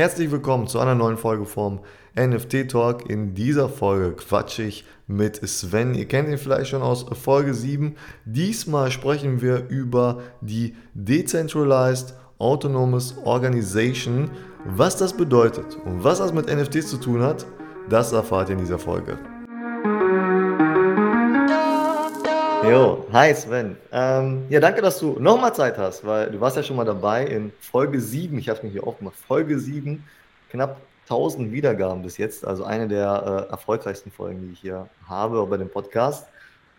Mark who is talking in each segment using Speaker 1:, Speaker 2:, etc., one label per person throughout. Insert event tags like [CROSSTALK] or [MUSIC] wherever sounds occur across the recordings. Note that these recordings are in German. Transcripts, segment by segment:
Speaker 1: Herzlich willkommen zu einer neuen Folge vom NFT Talk. In dieser Folge quatsche ich mit Sven. Ihr kennt ihn vielleicht schon aus Folge 7. Diesmal sprechen wir über die Decentralized Autonomous Organization. Was das bedeutet und was das mit NFTs zu tun hat, das erfahrt ihr in dieser Folge. Jo, hi Sven. Ähm, ja, danke, dass du nochmal Zeit hast, weil du warst ja schon mal dabei in Folge 7. Ich habe mir hier aufgemacht. Folge 7, knapp 1000 Wiedergaben bis jetzt. Also eine der äh, erfolgreichsten Folgen, die ich hier habe bei dem Podcast.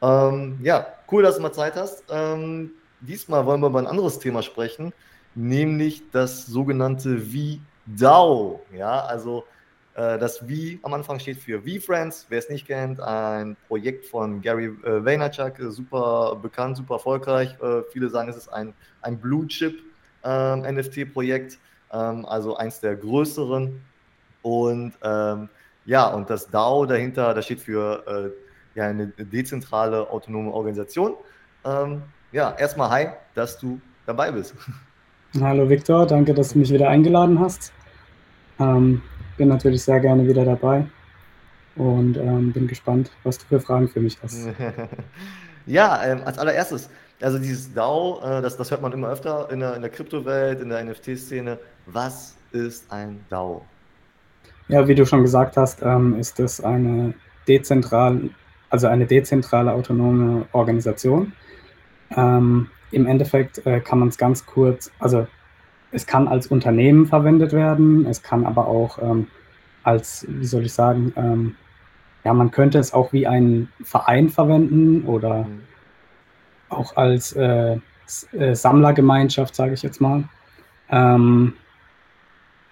Speaker 1: Ähm, ja, cool, dass du mal Zeit hast. Ähm, diesmal wollen wir über ein anderes Thema sprechen, nämlich das sogenannte V-DAO. Ja, also das V am Anfang steht für V-Friends, wer es nicht kennt, ein Projekt von Gary äh, Vaynerchuk, äh, super bekannt, super erfolgreich. Viele sagen, es ist ein, ein Blue Chip ähm, NFT-Projekt, ähm, also eins der größeren. Und ähm, ja, und das DAO dahinter, das steht für ja, eine dezentrale autonome Organisation. ja, erstmal hi, dass du dabei bist. [LAUGHS]
Speaker 2: Hallo Viktor, danke, dass du mich wieder eingeladen hast. Bin natürlich sehr gerne wieder dabei und ähm, bin gespannt, was du für Fragen für mich hast. [LAUGHS]
Speaker 1: ja, ähm, als allererstes, also dieses DAO, äh, das, das hört man immer öfter in der, in der Kryptowelt, in der NFT-Szene. Was ist ein DAO?
Speaker 2: Ja, wie du schon gesagt hast, ähm, ist es eine dezentrale, also eine dezentrale autonome Organisation. Ähm, Im Endeffekt äh, kann man es ganz kurz, also es kann als Unternehmen verwendet werden, es kann aber auch ähm, als, wie soll ich sagen, ähm, ja, man könnte es auch wie einen Verein verwenden oder mhm. auch als äh, äh, Sammlergemeinschaft, sage ich jetzt mal. Ähm,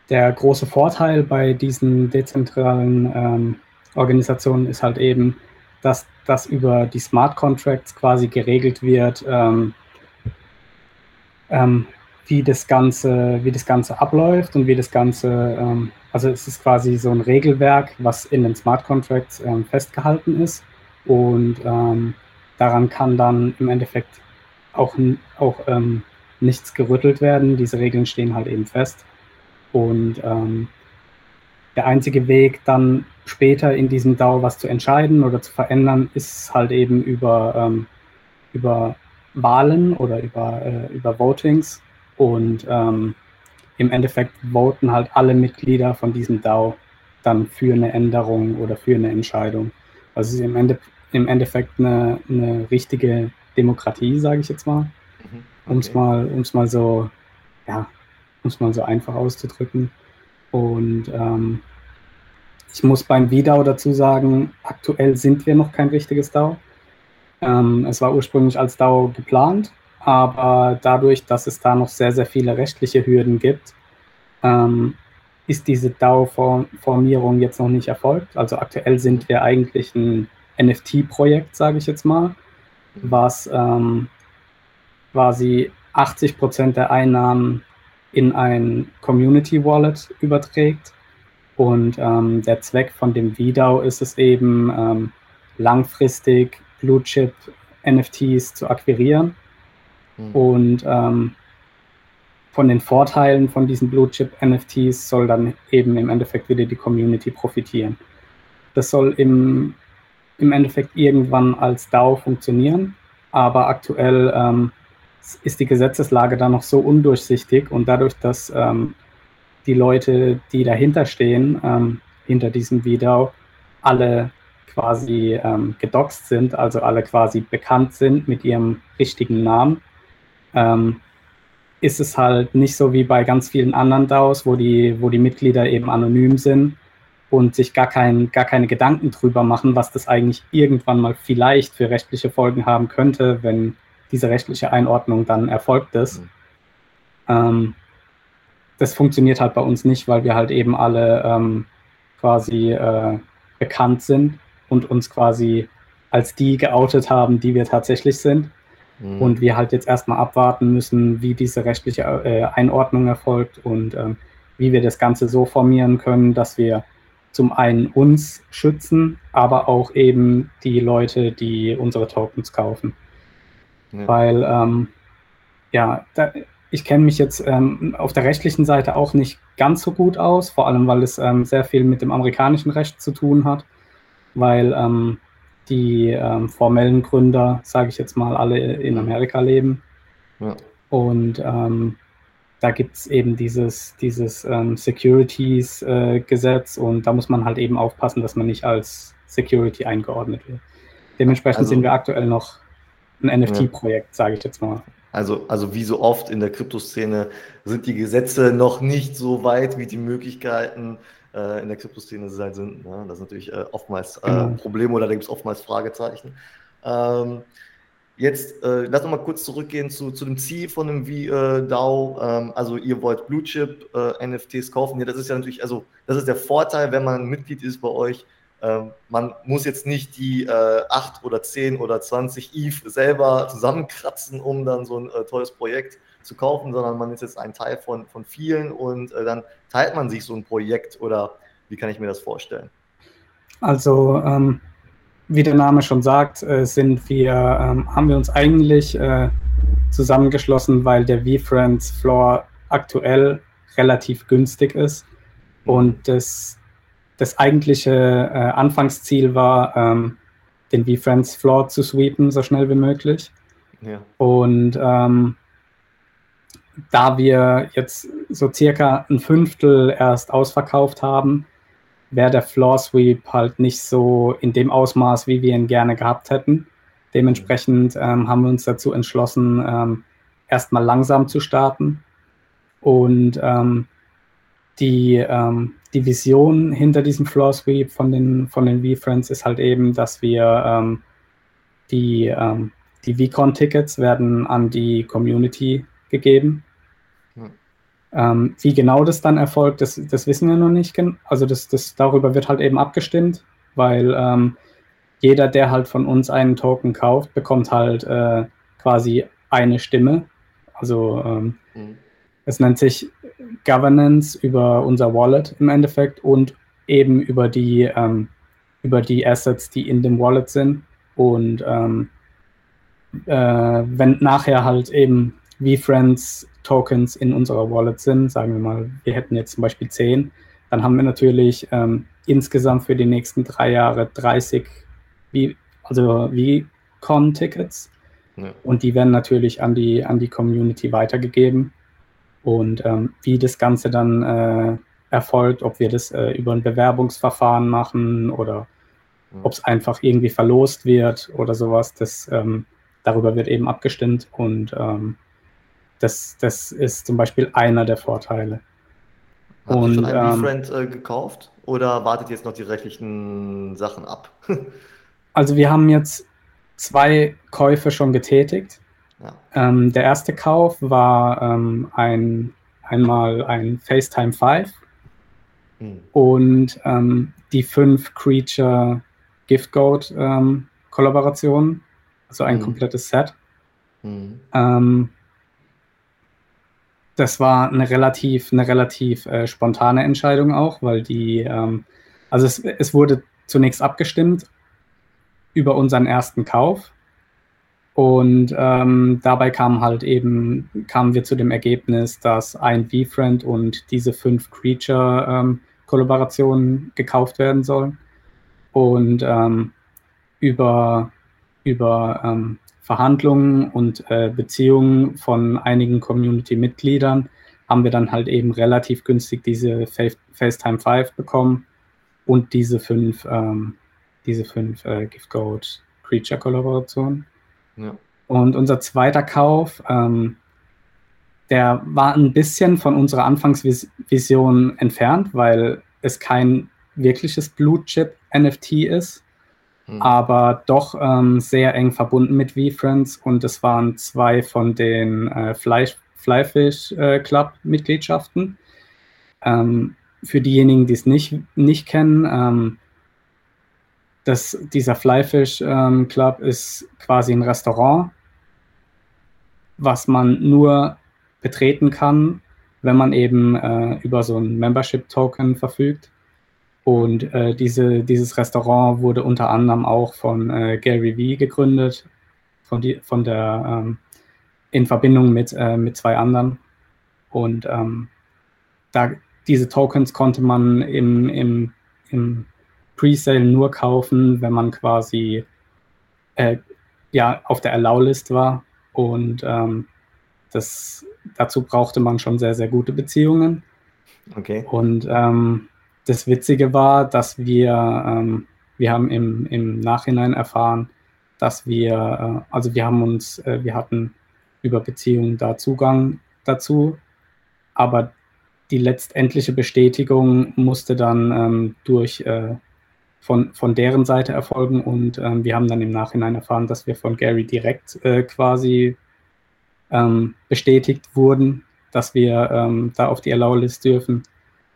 Speaker 2: der große Vorteil bei diesen dezentralen ähm, Organisationen ist halt eben, dass das über die Smart Contracts quasi geregelt wird, ähm, ähm, wie das Ganze, wie das Ganze abläuft und wie das Ganze, ähm, also es ist quasi so ein Regelwerk, was in den Smart Contracts ähm, festgehalten ist. Und ähm, daran kann dann im Endeffekt auch, auch ähm, nichts gerüttelt werden. Diese Regeln stehen halt eben fest. Und ähm, der einzige Weg dann später in diesem DAO was zu entscheiden oder zu verändern, ist halt eben über, ähm, über Wahlen oder über, äh, über Votings und ähm, im Endeffekt voten halt alle Mitglieder von diesem DAO dann für eine Änderung oder für eine Entscheidung. Also es ist im, Ende, im Endeffekt eine, eine richtige Demokratie, sage ich jetzt mal. Mhm, okay. Um es mal, um's mal so, ja, um es mal so einfach auszudrücken. Und ähm, ich muss beim VDAO dazu sagen, aktuell sind wir noch kein richtiges DAO. Ähm, es war ursprünglich als DAO geplant, aber dadurch, dass es da noch sehr, sehr viele rechtliche Hürden gibt, ähm, ist diese DAO-Formierung jetzt noch nicht erfolgt. Also aktuell sind wir eigentlich ein NFT-Projekt, sage ich jetzt mal, was ähm, quasi 80 Prozent der Einnahmen in ein Community Wallet überträgt. Und ähm, der Zweck von dem VDAO ist es eben, ähm, langfristig Blue Chip NFTs zu akquirieren Mhm. Und ähm, von den Vorteilen von diesen Blue Chip NFTs soll dann eben im Endeffekt wieder die Community profitieren. Das soll im, im Endeffekt irgendwann als DAO funktionieren, aber aktuell ähm, ist die Gesetzeslage da noch so undurchsichtig und dadurch, dass ähm, die Leute, die dahinter stehen, ähm, hinter diesem VDAO, alle quasi ähm, gedoxt sind, also alle quasi bekannt sind mit ihrem richtigen Namen, ähm, ist es halt nicht so wie bei ganz vielen anderen DAOs, wo die, wo die Mitglieder eben anonym sind und sich gar, kein, gar keine Gedanken drüber machen, was das eigentlich irgendwann mal vielleicht für rechtliche Folgen haben könnte, wenn diese rechtliche Einordnung dann erfolgt ist. Mhm. Ähm, das funktioniert halt bei uns nicht, weil wir halt eben alle ähm, quasi äh, bekannt sind und uns quasi als die geoutet haben, die wir tatsächlich sind. Mhm. Und wir halt jetzt erstmal abwarten müssen, wie diese rechtliche äh, Einordnung erfolgt und ähm, wie wir das Ganze so formieren können, dass wir zum einen uns schützen, aber auch eben die Leute, die unsere Tokens kaufen. Ja. Weil, ähm, ja, da, ich kenne mich jetzt ähm, auf der rechtlichen Seite auch nicht ganz so gut aus, vor allem weil es ähm, sehr viel mit dem amerikanischen Recht zu tun hat, weil ähm, die ähm, formellen Gründer, sage ich jetzt mal, alle in Amerika leben. Ja. Und ähm, da gibt es eben dieses, dieses ähm, Securities-Gesetz äh, und da muss man halt eben aufpassen, dass man nicht als Security eingeordnet wird. Dementsprechend also, sind wir aktuell noch ein NFT-Projekt, sage ich jetzt mal.
Speaker 1: Also, also wie so oft in der Kryptoszene sind die Gesetze noch nicht so weit, wie die Möglichkeiten in der Kryptoszene sein sind. Ne? Das ist natürlich äh, oftmals äh, genau. Probleme oder da gibt es oftmals Fragezeichen. Ähm, jetzt äh, lass uns mal kurz zurückgehen zu, zu dem Ziel von dem V-DAO. Ähm, also ihr wollt Blue Chip äh, NFTs kaufen. Ja, das ist ja natürlich, also das ist der Vorteil, wenn man Mitglied ist bei euch ähm, man muss jetzt nicht die äh, 8 oder 10 oder 20 ETH selber zusammenkratzen, um dann so ein äh, tolles Projekt zu kaufen, sondern man ist jetzt ein Teil von, von vielen und äh, dann teilt man sich so ein Projekt oder wie kann ich mir das vorstellen?
Speaker 2: Also, ähm, wie der Name schon sagt, äh, sind wir, ähm, haben wir uns eigentlich äh, zusammengeschlossen, weil der V-Friends Floor aktuell relativ günstig ist und das das eigentliche äh, Anfangsziel war, ähm, den V-Friends Floor zu sweepen, so schnell wie möglich. Ja. Und ähm, da wir jetzt so circa ein Fünftel erst ausverkauft haben, wäre der Floor Sweep halt nicht so in dem Ausmaß, wie wir ihn gerne gehabt hätten. Dementsprechend ähm, haben wir uns dazu entschlossen, ähm, erstmal langsam zu starten und ähm, die, ähm, die Vision hinter diesem Floor Sweep von den, von den V-Friends ist halt eben, dass wir ähm, die, ähm, die VCon-Tickets werden an die Community gegeben. Hm. wie genau das dann erfolgt, das, das wissen wir noch nicht. Also das, das, darüber wird halt eben abgestimmt, weil ähm, jeder, der halt von uns einen Token kauft, bekommt halt äh, quasi eine Stimme. Also ähm, mhm. es nennt sich Governance über unser Wallet im Endeffekt und eben über die, ähm, über die Assets, die in dem Wallet sind. Und ähm, äh, wenn nachher halt eben V-Friends Tokens in unserer Wallet sind, sagen wir mal, wir hätten jetzt zum Beispiel 10, dann haben wir natürlich ähm, insgesamt für die nächsten drei Jahre 30 v, also V-Con-Tickets. Ja. Und die werden natürlich an die, an die Community weitergegeben. Und ähm, wie das Ganze dann äh, erfolgt, ob wir das äh, über ein Bewerbungsverfahren machen oder mhm. ob es einfach irgendwie verlost wird oder sowas, das, ähm, darüber wird eben abgestimmt und ähm, das, das ist zum Beispiel einer der Vorteile.
Speaker 1: Habt und, ihr schon einen ähm, Befriend äh, gekauft oder wartet jetzt noch die rechtlichen Sachen ab? [LAUGHS]
Speaker 2: also wir haben jetzt zwei Käufe schon getätigt. Ja. Ähm, der erste Kauf war ähm, ein, einmal ein FaceTime 5 hm. und ähm, die fünf Creature Gift Goat ähm, Kollaborationen, also ein hm. komplettes Set. Hm. Das war eine relativ, eine relativ äh, spontane Entscheidung auch, weil die, ähm, also es, es wurde zunächst abgestimmt über unseren ersten Kauf und ähm, dabei kam halt eben, kamen wir zu dem Ergebnis, dass ein V-Friend und diese fünf Creature-Kollaborationen ähm, gekauft werden sollen. Und ähm, über, über ähm, Verhandlungen und äh, Beziehungen von einigen Community-Mitgliedern haben wir dann halt eben relativ günstig diese FaceTime 5 bekommen und diese fünf, ähm, diese fünf äh, Gift Gold Creature-Kollaborationen. Ja. Und unser zweiter Kauf, ähm, der war ein bisschen von unserer Anfangsvision entfernt, weil es kein wirkliches Blue Chip NFT ist, hm. aber doch ähm, sehr eng verbunden mit V-Friends und es waren zwei von den äh, Fly, Flyfish äh, Club Mitgliedschaften. Ähm, für diejenigen, die es nicht, nicht kennen, ähm, das, dieser Flyfish ähm, Club ist quasi ein Restaurant, was man nur betreten kann, wenn man eben äh, über so ein Membership-Token verfügt. Und äh, diese, dieses Restaurant wurde unter anderem auch von äh, Gary Vee gegründet, von, die, von der ähm, in Verbindung mit, äh, mit zwei anderen. Und ähm, da, diese Tokens konnte man im, im, im Presale nur kaufen, wenn man quasi äh, ja, auf der Allow-List war. Und ähm, das, dazu brauchte man schon sehr, sehr gute Beziehungen.
Speaker 1: Okay.
Speaker 2: Und ähm, das Witzige war, dass wir, ähm, wir haben im, im Nachhinein erfahren, dass wir, äh, also wir haben uns, äh, wir hatten über Beziehungen da Zugang dazu, aber die letztendliche Bestätigung musste dann ähm, durch äh, von, von deren Seite erfolgen und ähm, wir haben dann im Nachhinein erfahren, dass wir von Gary direkt äh, quasi ähm, bestätigt wurden, dass wir ähm, da auf die Allow-List dürfen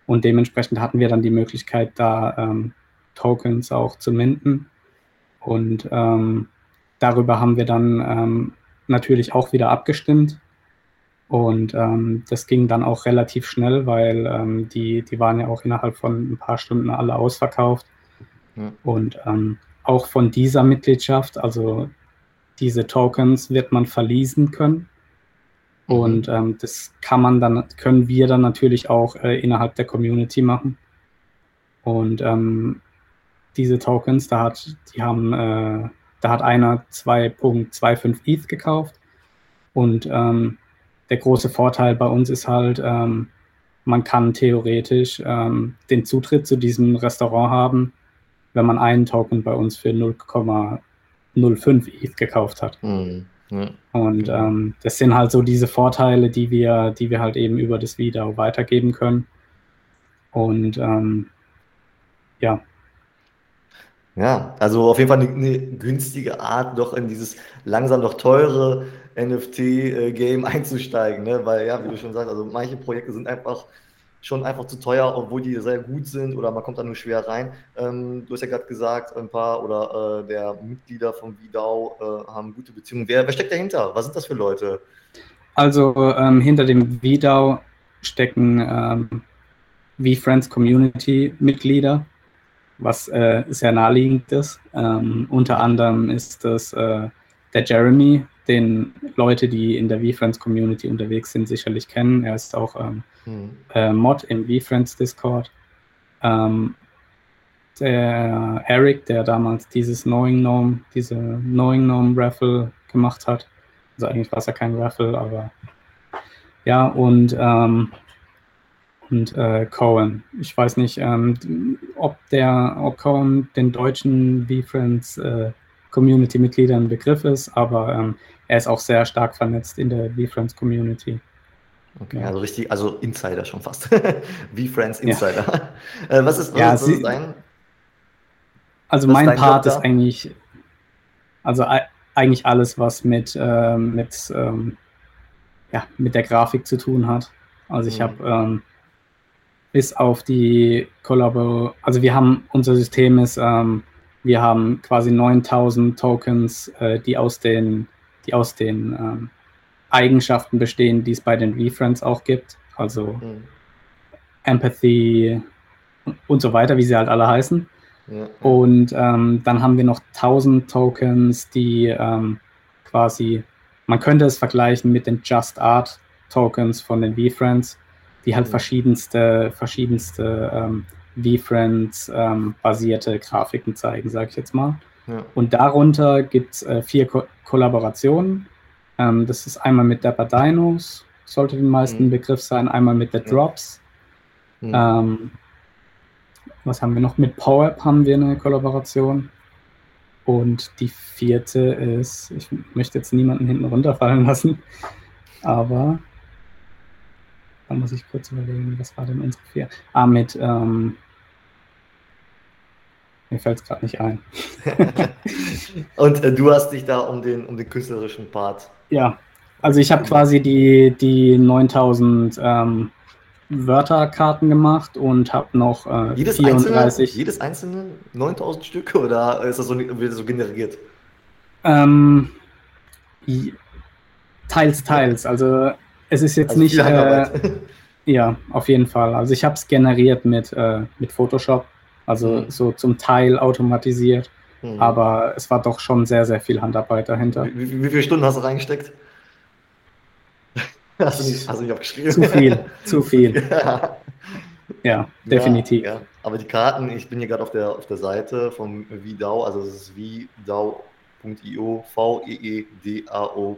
Speaker 2: und dementsprechend hatten wir dann die Möglichkeit, da ähm, Tokens auch zu minden und ähm, darüber haben wir dann ähm, natürlich auch wieder abgestimmt und ähm, das ging dann auch relativ schnell, weil ähm, die, die waren ja auch innerhalb von ein paar Stunden alle ausverkauft. Ja. Und auch von dieser Mitgliedschaft, also diese Tokens, wird man verließen können. Mhm. Und ähm, das kann man dann, können wir dann natürlich auch äh, innerhalb der Community machen. Und ähm, diese Tokens, da hat, die haben, äh, da hat einer 2.25 ETH gekauft und ähm, der große Vorteil bei uns ist halt, ähm, man kann theoretisch ähm, den Zutritt zu diesem Restaurant haben, wenn man einen Token bei uns für 0,05 ETH gekauft hat. Mhm. Ja. Und ähm, das sind halt so diese Vorteile, die wir, die wir halt eben über das Video weitergeben können. Und ähm, ja.
Speaker 1: Ja, also auf jeden Fall eine, eine, günstige Art, doch in dieses langsam doch teure NFT-Game einzusteigen, ne? weil ja, wie du schon sagst, also manche Projekte sind einfach schon einfach zu teuer, obwohl die sehr gut sind oder man kommt da nur schwer rein. Ähm, du hast ja gerade gesagt, ein paar oder äh, der Mitglieder von VDAO äh, haben gute Beziehungen. Wer, wer, steckt dahinter? Was sind das für Leute?
Speaker 2: Also ähm, hinter dem VDAO stecken ähm, V-Friends Community Mitglieder, was äh, sehr naheliegend ist. Ähm, unter anderem ist das äh, der Jeremy, den Leute, die in der VFriends Community unterwegs sind, sicherlich kennen. Er ist auch ähm, mhm. äh, Mod im VFriends Discord. Ähm, der Eric, der damals dieses Knowing Gnome, diese Knowing Gnome Raffle gemacht hat. Also eigentlich war es ja kein Raffle, aber ja, und, ähm, und äh, Cohen. Ich weiß nicht, ähm, ob der, ob Cohen den deutschen VFriends äh, Community-Mitgliedern ein Begriff ist, aber ähm, er ist auch sehr stark vernetzt in der V-Friends Community.
Speaker 1: Okay, ja. also richtig, also Insider schon fast. [LAUGHS] V-Friends Insider. Ja. Äh, was ist, was
Speaker 2: ja,
Speaker 1: ist, was
Speaker 2: ist dein? Also mein dein Part ist eigentlich, also eigentlich alles, was mit, äh, mit, ähm, ja, mit der Grafik zu tun hat. Also ich mhm. habe ähm, bis auf die Kollabor, also wir haben, unser System ist, ähm, wir haben quasi 9000 Tokens, äh, die aus den, die aus den ähm, Eigenschaften bestehen, die es bei den V-Friends auch gibt. Also mhm. Empathy und so weiter, wie sie halt alle heißen. Ja. Und ähm, dann haben wir noch 1000 Tokens, die ähm, quasi, man könnte es vergleichen mit den Just Art Tokens von den V-Friends, die halt mhm. verschiedenste, verschiedenste ähm, VFriends ähm, basierte Grafiken zeigen, sage ich jetzt mal. Ja. Und darunter gibt es äh, vier Ko Kollaborationen. Ähm, das ist einmal mit Dapper Dinos, sollte den meisten mhm. Begriff sein, einmal mit The Drops. Mhm. Ähm, was haben wir noch? Mit PowerApp haben wir eine Kollaboration. Und die vierte ist, ich möchte jetzt niemanden hinten runterfallen [LAUGHS] lassen, aber da muss ich kurz überlegen, was war denn unsere vier? Ah, mit ähm, mir fällt es gerade nicht ein. [LAUGHS]
Speaker 1: Und äh, du hast dich da um den, um den künstlerischen Part.
Speaker 2: Ja, also ich habe quasi die, die 9000 ähm, Wörterkarten gemacht und habe noch
Speaker 1: äh, jedes 34. Einzelne, jedes einzelne 9000 Stück oder ist das so, so generiert?
Speaker 2: Ähm, teils, teils. Also es ist jetzt also nicht. Äh, ja, auf jeden Fall. Also ich habe es generiert mit, äh, mit Photoshop also mhm. so zum Teil automatisiert. Mhm. Aber es war doch schon sehr, sehr viel Handarbeit dahinter.
Speaker 1: Wie, wie, wie, viele Stunden hast du reingesteckt? [LAUGHS] Hast du nicht, hast du nicht aufgeschrieben?
Speaker 2: Zu viel, zu viel. [LAUGHS] Ja, ja definitiv. Ja, ja.
Speaker 1: Aber die Karten, ich bin hier gerade auf der, auf der Seite vom VDAO, also es ist VDAO.io, V-E-E-D-A-O.io.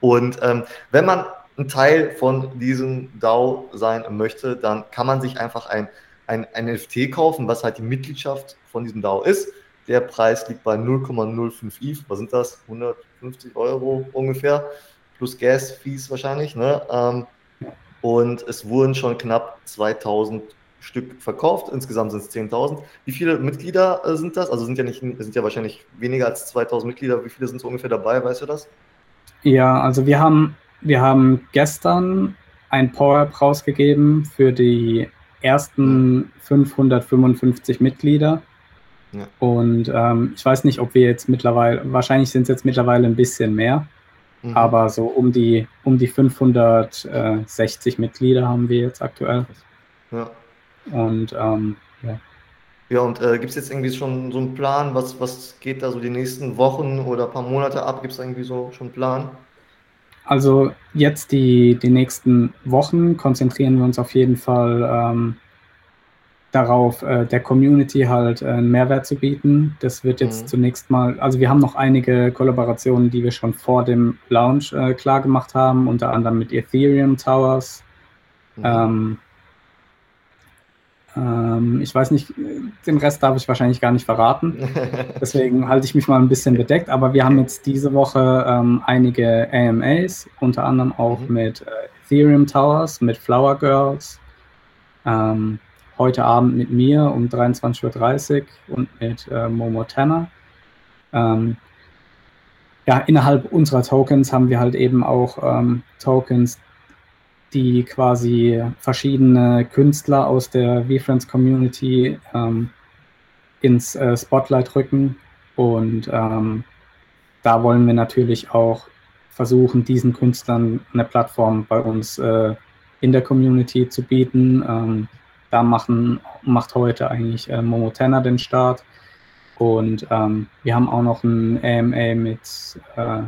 Speaker 1: Und ähm, wenn man ein Teil von diesem DAO sein möchte, dann kann man sich einfach ein, ein, ein NFT kaufen, was halt die Mitgliedschaft von diesem DAO ist. Der Preis liegt bei 0,05 ETH. Was sind das? 150 Euro ungefähr. Plus Gas-Fees wahrscheinlich. Ne? Ähm, und es wurden schon knapp 2000 Stück verkauft. Insgesamt sind es 10.000. Wie viele Mitglieder äh, sind das? Also sind ja nicht, sind ja wahrscheinlich weniger als 2000 Mitglieder. Wie viele sind so ungefähr dabei? Weißt du das?
Speaker 2: Ja, also wir haben, wir haben gestern ein Power-Up rausgegeben für die ersten 555 Mitglieder. Ja. Und ähm, ich weiß nicht, ob wir jetzt mittlerweile, wahrscheinlich sind es jetzt mittlerweile ein bisschen mehr, mhm. aber so um die, um die 560 Mitglieder haben wir jetzt aktuell. Ja. Und ähm, ja.
Speaker 1: Ja, und äh, gibt es jetzt irgendwie schon so einen Plan, was, was geht da so die nächsten Wochen oder ein paar Monate ab? Gibt es irgendwie so schon einen Plan?
Speaker 2: Also jetzt die, die nächsten Wochen konzentrieren wir uns auf jeden Fall ähm, darauf, äh, der Community halt äh, einen Mehrwert zu bieten. Das wird jetzt mhm. zunächst mal, also wir haben noch einige Kollaborationen, die wir schon vor dem Launch äh, klar gemacht haben, unter anderem mit Ethereum Towers. Mhm. Ähm, ähm, ich weiß nicht, den Rest darf ich wahrscheinlich gar nicht verraten. [LAUGHS] Deswegen halte ich mich mal ein bisschen bedeckt. Aber wir haben jetzt diese Woche ähm, einige AMAs, unter anderem auch mhm. mit äh, Ethereum Towers, mit Flower Girls. Ähm, heute Abend mit mir um 23.30 Uhr und mit äh, Momo Tanner. Ähm, ja, innerhalb unserer Tokens haben wir halt eben auch ähm, Tokens, die quasi verschiedene Künstler aus der VFriends Community ähm, ins äh, Spotlight rücken. Und ähm, da wollen wir natürlich auch versuchen, diesen Künstlern eine Plattform bei uns äh, in der Community zu bieten. Ähm, da machen, macht heute eigentlich äh, Momotena den Start. Und ähm, wir haben auch noch ein AMA mit, äh,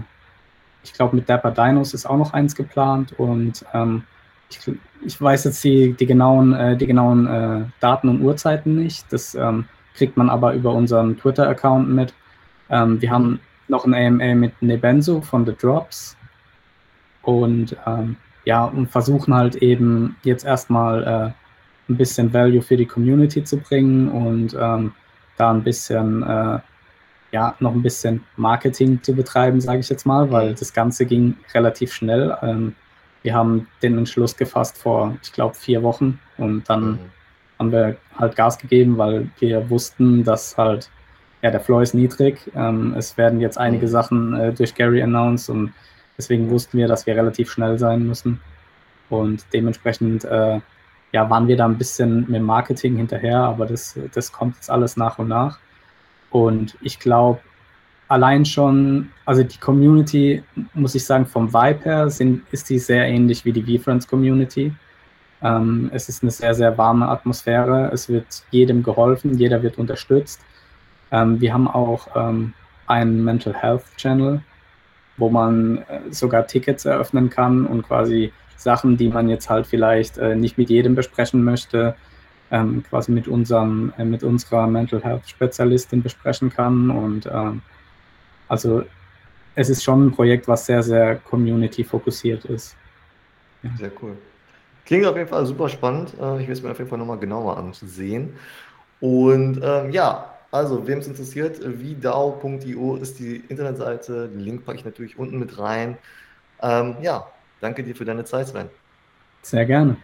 Speaker 2: ich glaube, mit Dapper Dinos ist auch noch eins geplant. Und ähm, ich, ich, weiß jetzt die, die genauen, äh, die genauen äh, Daten und Uhrzeiten nicht. Das ähm, kriegt man aber über unseren Twitter-Account mit. Ähm, wir haben noch ein AMA mit Nebenzo von The Drops. Und ähm, ja, und versuchen halt eben jetzt erstmal äh, ein bisschen Value für die Community zu bringen und ähm, da ein bisschen, äh, ja, noch ein bisschen Marketing zu betreiben, sage ich jetzt mal, weil das Ganze ging relativ schnell. Ähm, wir haben den Entschluss gefasst vor, ich glaube, vier Wochen und dann mhm. haben wir halt Gas gegeben, weil wir wussten, dass halt, ja, der Floor ist niedrig. Ähm, es werden jetzt einige mhm. Sachen äh, durch Gary announced und deswegen wussten wir, dass wir relativ schnell sein müssen. Und dementsprechend äh, ja, waren wir da ein bisschen mit dem Marketing hinterher, aber das, das kommt jetzt alles nach und nach. Und ich glaube, allein schon, also die Community, muss ich sagen, vom Vibe her sind, ist die sehr ähnlich wie die VFriends Community. Ähm, es ist eine sehr, sehr warme Atmosphäre. Es wird jedem geholfen, jeder wird unterstützt. Ähm, wir haben auch ähm, einen Mental Health Channel, wo man äh, sogar Tickets eröffnen kann und quasi Sachen, die man jetzt halt vielleicht äh, nicht mit jedem besprechen möchte, ähm, quasi mit unserem, äh, mit unserer Mental Health Spezialistin besprechen kann. Und ähm, also es ist schon ein Projekt, was sehr, sehr community-fokussiert ist.
Speaker 1: Ja. Sehr cool. Klingt auf jeden Fall super spannend. Äh, ich will es mir auf jeden Fall nochmal genauer ansehen. Und ähm, ja, also, wem es interessiert, vidao.io ist die Internetseite. Den Link packe ich natürlich unten mit rein. Ähm, ja, Danke dir für deine Zeit, Sven.
Speaker 2: Sehr gerne.